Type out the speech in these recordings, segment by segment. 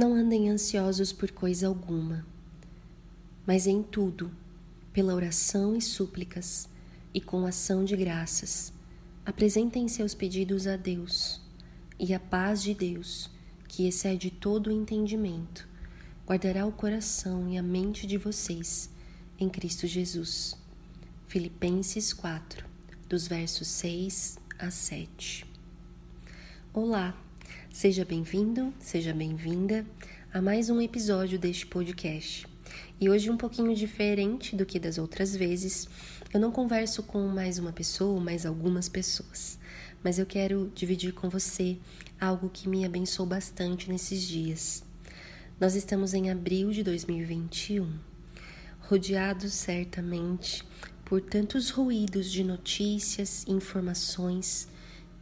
Não andem ansiosos por coisa alguma, mas em tudo, pela oração e súplicas e com ação de graças, apresentem seus pedidos a Deus, e a paz de Deus, que excede todo o entendimento, guardará o coração e a mente de vocês em Cristo Jesus. Filipenses 4, dos versos 6 a 7. Olá! Seja bem-vindo, seja bem-vinda a mais um episódio deste podcast. E hoje um pouquinho diferente do que das outras vezes, eu não converso com mais uma pessoa ou mais algumas pessoas, mas eu quero dividir com você algo que me abençoou bastante nesses dias. Nós estamos em abril de 2021, rodeados certamente por tantos ruídos de notícias informações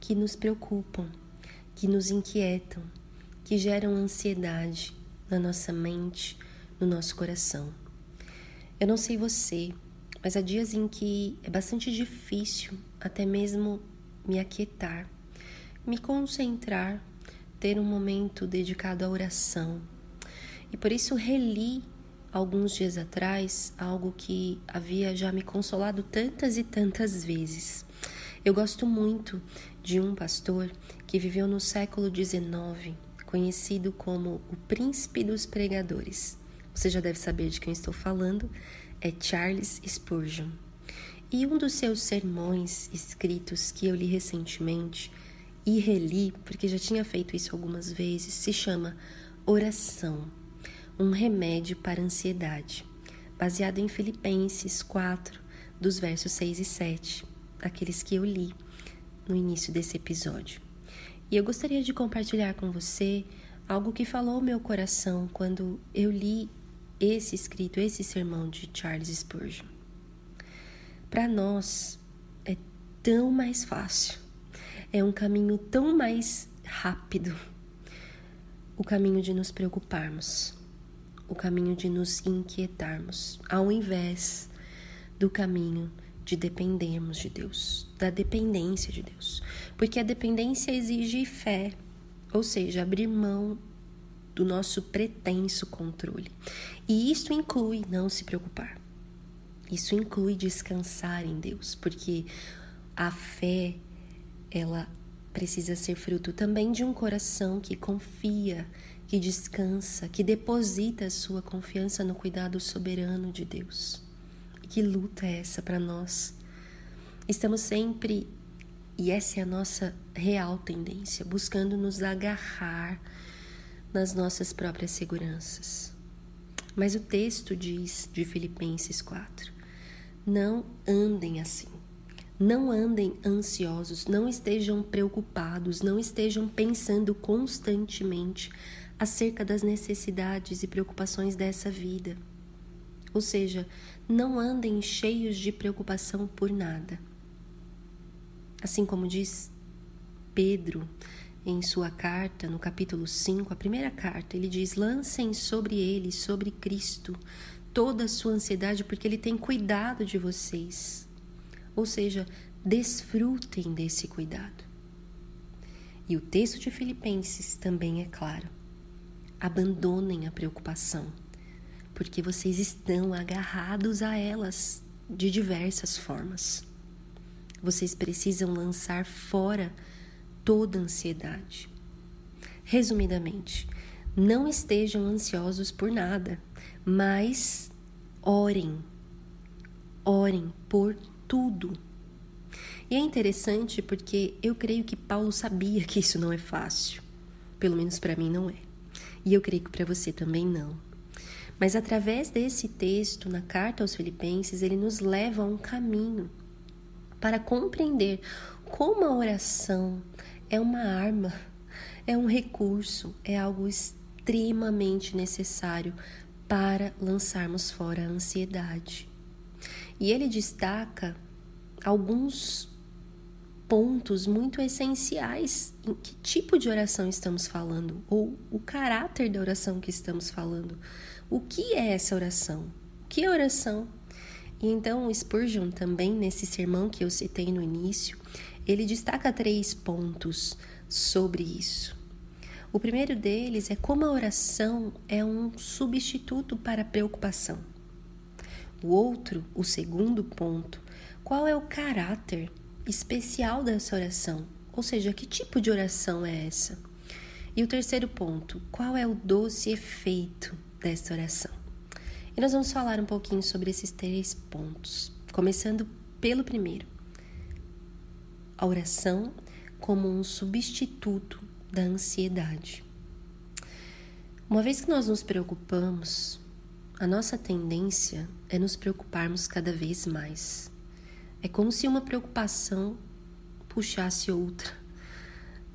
que nos preocupam que nos inquietam, que geram ansiedade na nossa mente, no nosso coração. Eu não sei você, mas há dias em que é bastante difícil até mesmo me aquietar, me concentrar, ter um momento dedicado à oração. E por isso reli alguns dias atrás algo que havia já me consolado tantas e tantas vezes. Eu gosto muito de um pastor que viveu no século XIX, conhecido como o Príncipe dos Pregadores. Você já deve saber de quem estou falando, é Charles Spurgeon. E um dos seus sermões escritos que eu li recentemente e reli, porque já tinha feito isso algumas vezes, se chama Oração, um remédio para ansiedade, baseado em Filipenses 4, dos versos 6 e 7 aqueles que eu li no início desse episódio. E eu gostaria de compartilhar com você algo que falou meu coração quando eu li esse escrito, esse sermão de Charles Spurgeon. Para nós é tão mais fácil, é um caminho tão mais rápido. O caminho de nos preocuparmos, o caminho de nos inquietarmos, ao invés do caminho de dependermos de Deus, da dependência de Deus. Porque a dependência exige fé, ou seja, abrir mão do nosso pretenso controle. E isso inclui não se preocupar. Isso inclui descansar em Deus, porque a fé ela precisa ser fruto também de um coração que confia, que descansa, que deposita a sua confiança no cuidado soberano de Deus. Que luta é essa para nós? Estamos sempre, e essa é a nossa real tendência, buscando nos agarrar nas nossas próprias seguranças. Mas o texto diz de Filipenses 4: não andem assim. Não andem ansiosos, não estejam preocupados, não estejam pensando constantemente acerca das necessidades e preocupações dessa vida. Ou seja, não andem cheios de preocupação por nada. Assim como diz Pedro em sua carta, no capítulo 5, a primeira carta, ele diz: lancem sobre ele, sobre Cristo, toda a sua ansiedade, porque ele tem cuidado de vocês. Ou seja, desfrutem desse cuidado. E o texto de Filipenses também é claro. Abandonem a preocupação porque vocês estão agarrados a elas de diversas formas. Vocês precisam lançar fora toda ansiedade. Resumidamente, não estejam ansiosos por nada, mas orem. Orem por tudo. E é interessante porque eu creio que Paulo sabia que isso não é fácil. Pelo menos para mim não é. E eu creio que para você também não. Mas através desse texto, na carta aos Filipenses, ele nos leva a um caminho para compreender como a oração é uma arma, é um recurso, é algo extremamente necessário para lançarmos fora a ansiedade. E ele destaca alguns pontos muito essenciais em que tipo de oração estamos falando, ou o caráter da oração que estamos falando. O que é essa oração? O que é oração? E então o Spurgeon também, nesse sermão que eu citei no início, ele destaca três pontos sobre isso. O primeiro deles é como a oração é um substituto para a preocupação. O outro, o segundo ponto, qual é o caráter especial dessa oração, ou seja, que tipo de oração é essa? E o terceiro ponto, qual é o doce efeito dessa oração? E nós vamos falar um pouquinho sobre esses três pontos, começando pelo primeiro. A oração como um substituto da ansiedade. Uma vez que nós nos preocupamos, a nossa tendência é nos preocuparmos cada vez mais. É como se uma preocupação puxasse outra.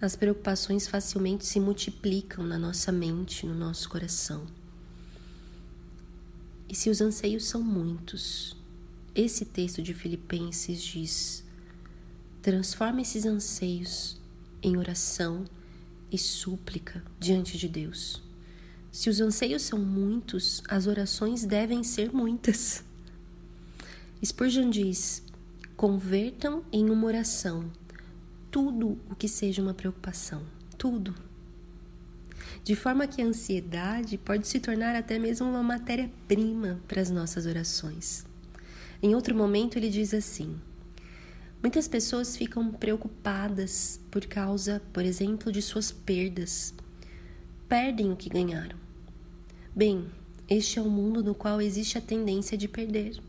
As preocupações facilmente se multiplicam na nossa mente, no nosso coração. E se os anseios são muitos, esse texto de Filipenses diz: transforma esses anseios em oração e súplica diante de Deus. Se os anseios são muitos, as orações devem ser muitas. Spurgeon diz: Convertam em uma oração tudo o que seja uma preocupação, tudo. De forma que a ansiedade pode se tornar até mesmo uma matéria-prima para as nossas orações. Em outro momento, ele diz assim: Muitas pessoas ficam preocupadas por causa, por exemplo, de suas perdas. Perdem o que ganharam. Bem, este é o mundo no qual existe a tendência de perder.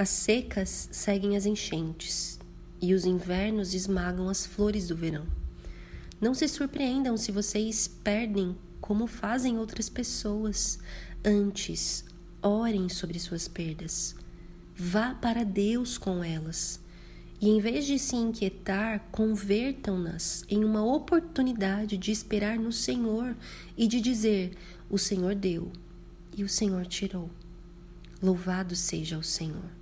As secas seguem as enchentes e os invernos esmagam as flores do verão. Não se surpreendam se vocês perdem como fazem outras pessoas. Antes, orem sobre suas perdas. Vá para Deus com elas. E em vez de se inquietar, convertam-nas em uma oportunidade de esperar no Senhor e de dizer: O Senhor deu e o Senhor tirou. Louvado seja o Senhor.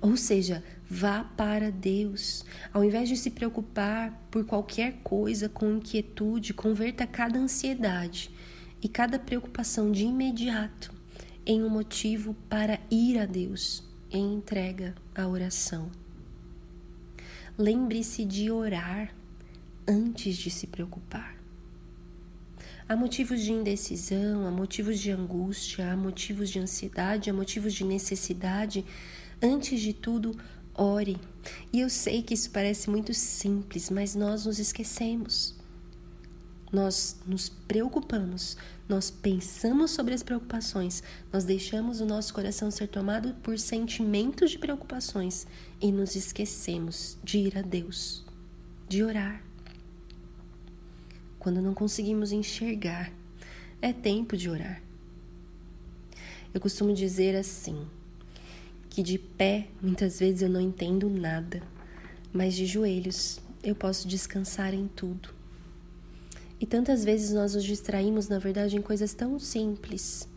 Ou seja, vá para Deus. Ao invés de se preocupar por qualquer coisa com inquietude, converta cada ansiedade e cada preocupação de imediato em um motivo para ir a Deus em entrega à oração. Lembre-se de orar antes de se preocupar. Há motivos de indecisão, há motivos de angústia, há motivos de ansiedade, há motivos de necessidade Antes de tudo, ore. E eu sei que isso parece muito simples, mas nós nos esquecemos. Nós nos preocupamos, nós pensamos sobre as preocupações, nós deixamos o nosso coração ser tomado por sentimentos de preocupações e nos esquecemos de ir a Deus, de orar. Quando não conseguimos enxergar, é tempo de orar. Eu costumo dizer assim: que de pé muitas vezes eu não entendo nada, mas de joelhos eu posso descansar em tudo. E tantas vezes nós nos distraímos, na verdade, em coisas tão simples,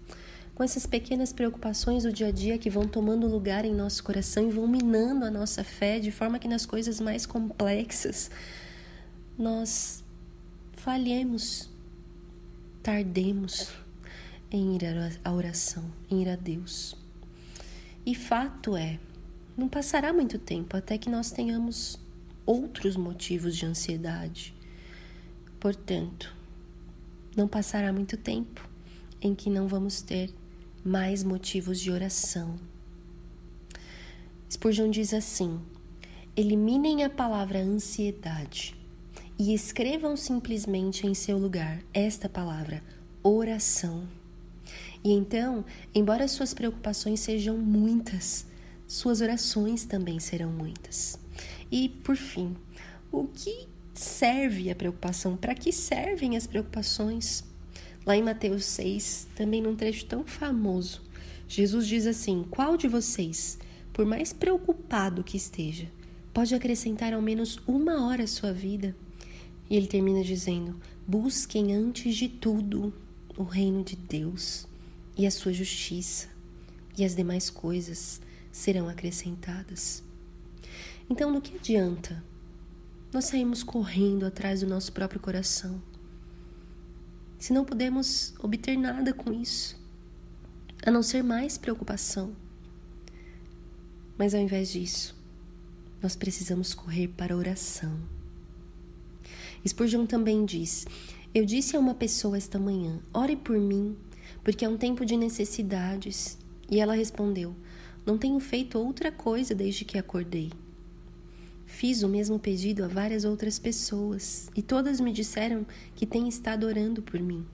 com essas pequenas preocupações do dia a dia que vão tomando lugar em nosso coração e vão minando a nossa fé, de forma que nas coisas mais complexas nós falhemos, tardemos em ir à oração, em ir a Deus. E fato é, não passará muito tempo até que nós tenhamos outros motivos de ansiedade. Portanto, não passará muito tempo em que não vamos ter mais motivos de oração. Spurgeon diz assim: eliminem a palavra ansiedade e escrevam simplesmente em seu lugar esta palavra, oração. E então, embora suas preocupações sejam muitas, suas orações também serão muitas. E, por fim, o que serve a preocupação? Para que servem as preocupações? Lá em Mateus 6, também num trecho tão famoso, Jesus diz assim: Qual de vocês, por mais preocupado que esteja, pode acrescentar ao menos uma hora à sua vida. E ele termina dizendo: busquem antes de tudo o reino de Deus e a sua justiça, e as demais coisas serão acrescentadas. Então, no que adianta nós saímos correndo atrás do nosso próprio coração se não podemos obter nada com isso, a não ser mais preocupação? Mas ao invés disso, nós precisamos correr para a oração. Spurgeon também diz: Eu disse a uma pessoa esta manhã, ore por mim, porque é um tempo de necessidades. E ela respondeu: Não tenho feito outra coisa desde que acordei. Fiz o mesmo pedido a várias outras pessoas e todas me disseram que têm estado orando por mim.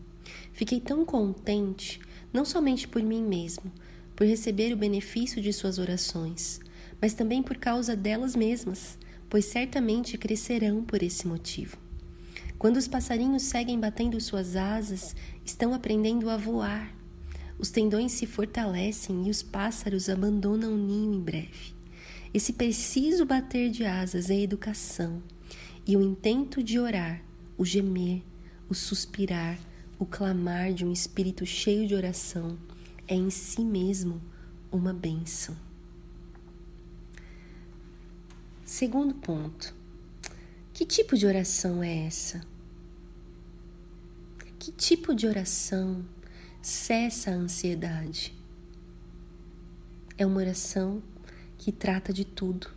Fiquei tão contente, não somente por mim mesmo, por receber o benefício de suas orações, mas também por causa delas mesmas, pois certamente crescerão por esse motivo. Quando os passarinhos seguem batendo suas asas, estão aprendendo a voar. Os tendões se fortalecem e os pássaros abandonam o ninho em breve. Esse preciso bater de asas é educação, e o intento de orar, o gemer, o suspirar, o clamar de um espírito cheio de oração é em si mesmo uma bênção. Segundo ponto: que tipo de oração é essa? Que tipo de oração cessa a ansiedade? É uma oração que trata de tudo.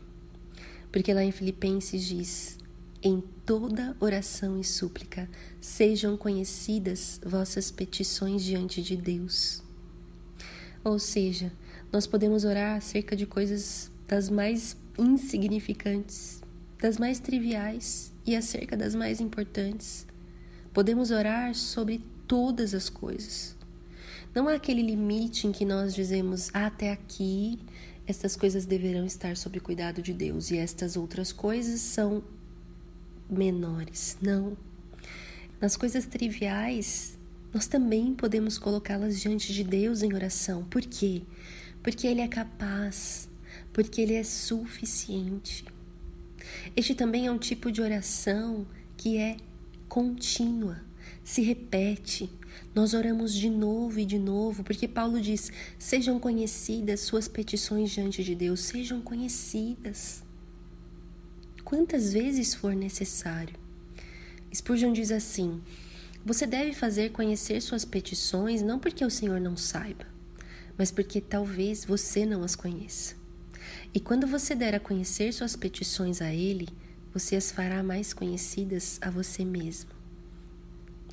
Porque lá em Filipenses diz: em toda oração e súplica sejam conhecidas vossas petições diante de Deus. Ou seja, nós podemos orar acerca de coisas das mais insignificantes, das mais triviais e acerca das mais importantes. Podemos orar sobre todas as coisas. Não há aquele limite em que nós dizemos ah, até aqui estas coisas deverão estar sob cuidado de Deus e estas outras coisas são menores. Não. Nas coisas triviais, nós também podemos colocá-las diante de Deus em oração. Por quê? Porque Ele é capaz, porque Ele é suficiente. Este também é um tipo de oração que é contínua, se repete. Nós oramos de novo e de novo, porque Paulo diz: sejam conhecidas suas petições diante de Deus, sejam conhecidas. Quantas vezes for necessário. Spurgeon diz assim: você deve fazer conhecer suas petições não porque o Senhor não saiba, mas porque talvez você não as conheça. E quando você der a conhecer suas petições a Ele, você as fará mais conhecidas a você mesmo.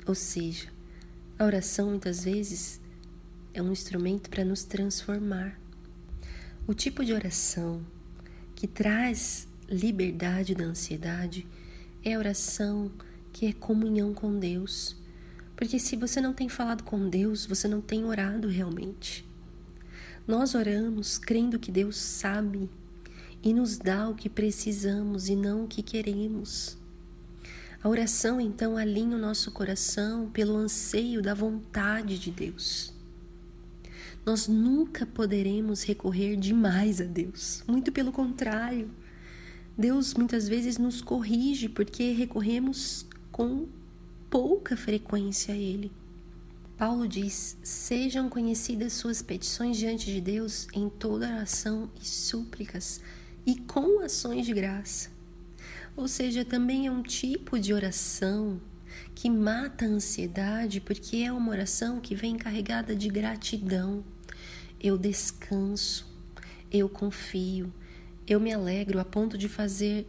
Ou seja, a oração muitas vezes é um instrumento para nos transformar. O tipo de oração que traz liberdade da ansiedade é a oração que é comunhão com Deus. Porque se você não tem falado com Deus, você não tem orado realmente. Nós oramos crendo que Deus sabe e nos dá o que precisamos e não o que queremos. A oração então alinha o nosso coração pelo anseio da vontade de Deus. Nós nunca poderemos recorrer demais a Deus, muito pelo contrário. Deus muitas vezes nos corrige porque recorremos com pouca frequência a Ele. Paulo diz: Sejam conhecidas suas petições diante de Deus em toda oração e súplicas e com ações de graça. Ou seja, também é um tipo de oração que mata a ansiedade, porque é uma oração que vem carregada de gratidão. Eu descanso, eu confio, eu me alegro a ponto de fazer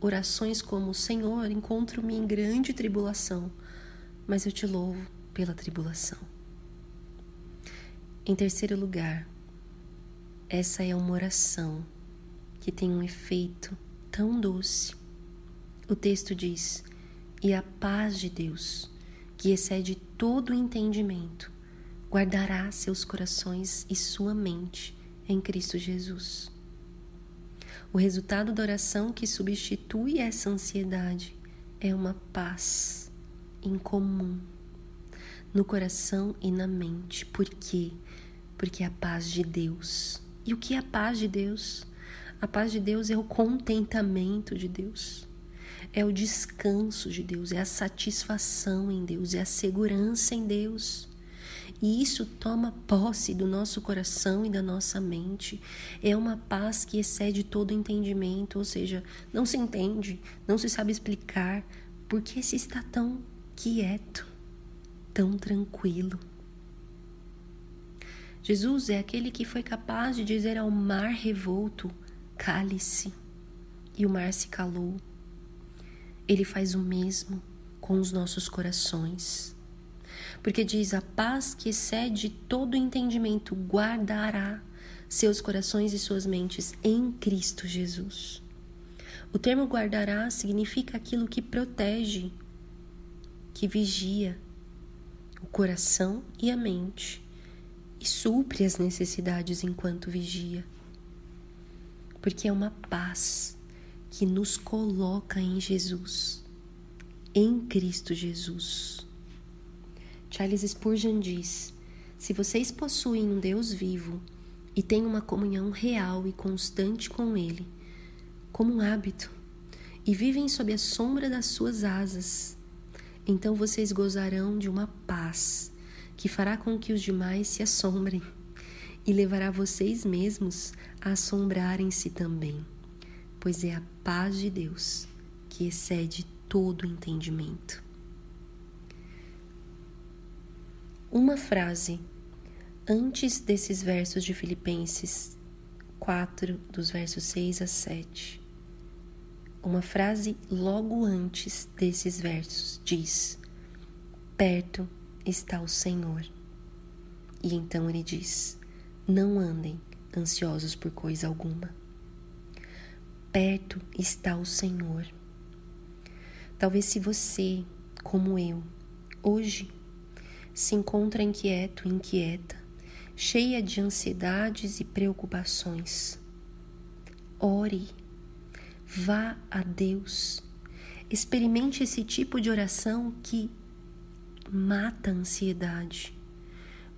orações como: Senhor, encontro-me em grande tribulação, mas eu te louvo pela tribulação. Em terceiro lugar, essa é uma oração que tem um efeito tão doce. O texto diz: E a paz de Deus, que excede todo entendimento, guardará seus corações e sua mente em Cristo Jesus. O resultado da oração que substitui essa ansiedade é uma paz incomum no coração e na mente. Por quê? Porque é a paz de Deus. E o que é a paz de Deus? A paz de Deus é o contentamento de Deus, é o descanso de Deus, é a satisfação em Deus, é a segurança em Deus. E isso toma posse do nosso coração e da nossa mente. É uma paz que excede todo entendimento, ou seja, não se entende, não se sabe explicar por que se está tão quieto, tão tranquilo. Jesus é aquele que foi capaz de dizer ao mar revolto: cale-se, e o mar se calou. Ele faz o mesmo com os nossos corações. Porque diz: a paz que excede todo entendimento guardará seus corações e suas mentes em Cristo Jesus. O termo guardará significa aquilo que protege, que vigia o coração e a mente e supre as necessidades enquanto vigia. Porque é uma paz que nos coloca em Jesus, em Cristo Jesus. Charles Spurgeon diz: se vocês possuem um Deus vivo e têm uma comunhão real e constante com Ele, como um hábito, e vivem sob a sombra das suas asas, então vocês gozarão de uma paz que fará com que os demais se assombrem e levará vocês mesmos a assombrarem-se também, pois é a paz de Deus que excede todo entendimento. Uma frase antes desses versos de Filipenses 4, dos versos 6 a 7. Uma frase logo antes desses versos diz: Perto está o Senhor. E então ele diz: Não andem ansiosos por coisa alguma. Perto está o Senhor. Talvez se você, como eu, hoje se encontra inquieto, inquieta, cheia de ansiedades e preocupações, ore, vá a Deus, experimente esse tipo de oração que mata a ansiedade,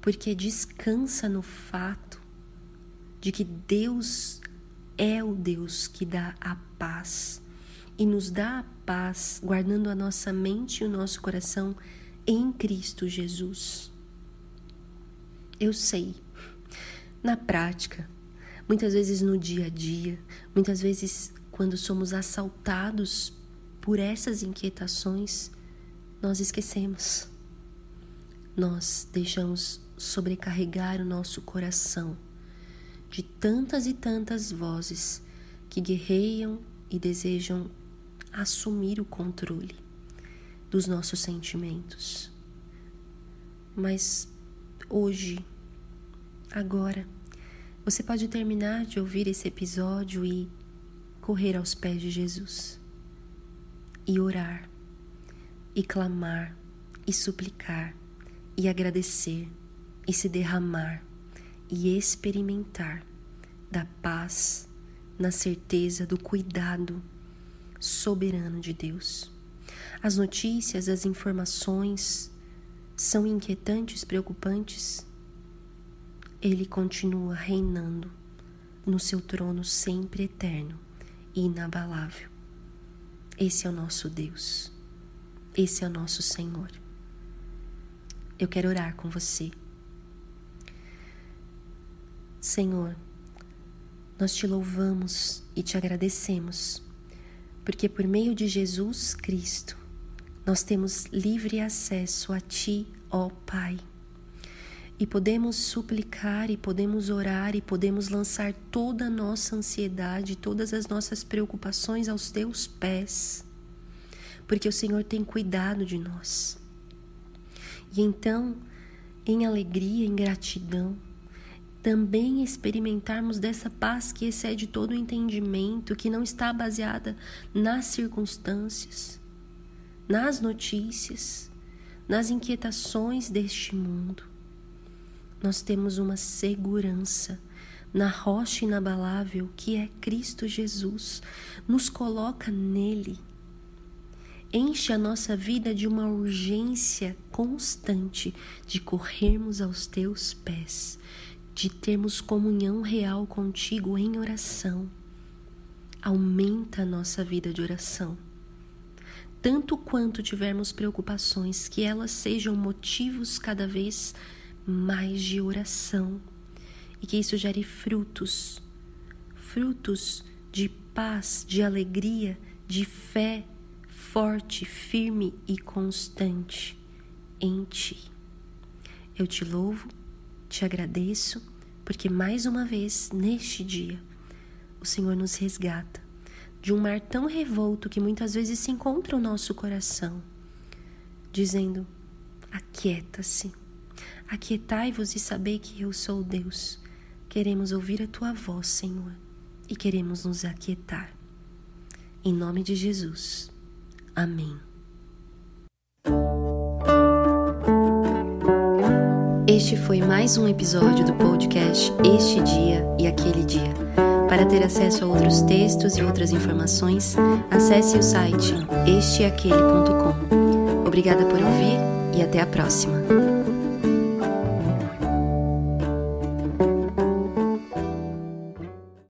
porque descansa no fato de que Deus é o Deus que dá a paz e nos dá a paz, guardando a nossa mente e o nosso coração em Cristo Jesus. Eu sei, na prática, muitas vezes no dia a dia, muitas vezes quando somos assaltados por essas inquietações, nós esquecemos nós deixamos sobrecarregar o nosso coração de tantas e tantas vozes que guerreiam e desejam assumir o controle dos nossos sentimentos. Mas hoje, agora, você pode terminar de ouvir esse episódio e correr aos pés de Jesus e orar e clamar e suplicar e agradecer e se derramar e experimentar da paz na certeza do cuidado soberano de Deus. As notícias, as informações são inquietantes, preocupantes. Ele continua reinando no seu trono sempre eterno e inabalável. Esse é o nosso Deus. Esse é o nosso Senhor eu quero orar com você. Senhor, nós te louvamos e te agradecemos, porque por meio de Jesus Cristo nós temos livre acesso a Ti, ó Pai. E podemos suplicar, e podemos orar, e podemos lançar toda a nossa ansiedade, todas as nossas preocupações aos Teus pés, porque o Senhor tem cuidado de nós. E então, em alegria, em gratidão, também experimentarmos dessa paz que excede todo o entendimento, que não está baseada nas circunstâncias, nas notícias, nas inquietações deste mundo. Nós temos uma segurança na rocha inabalável que é Cristo Jesus, nos coloca nele enche a nossa vida de uma urgência constante de corrermos aos teus pés, de termos comunhão real contigo em oração, aumenta a nossa vida de oração. Tanto quanto tivermos preocupações, que elas sejam motivos cada vez mais de oração e que isso gere frutos frutos de paz, de alegria, de fé forte, firme e constante em Ti. Eu te louvo, te agradeço, porque mais uma vez neste dia o Senhor nos resgata de um mar tão revolto que muitas vezes se encontra o nosso coração, dizendo: Aquieta-se, aquietai-vos e sabei que eu sou Deus. Queremos ouvir a tua voz, Senhor, e queremos nos aquietar. Em nome de Jesus. Amém. Este foi mais um episódio do podcast Este Dia e Aquele Dia. Para ter acesso a outros textos e outras informações, acesse o site esteaquele.com. Obrigada por ouvir e até a próxima.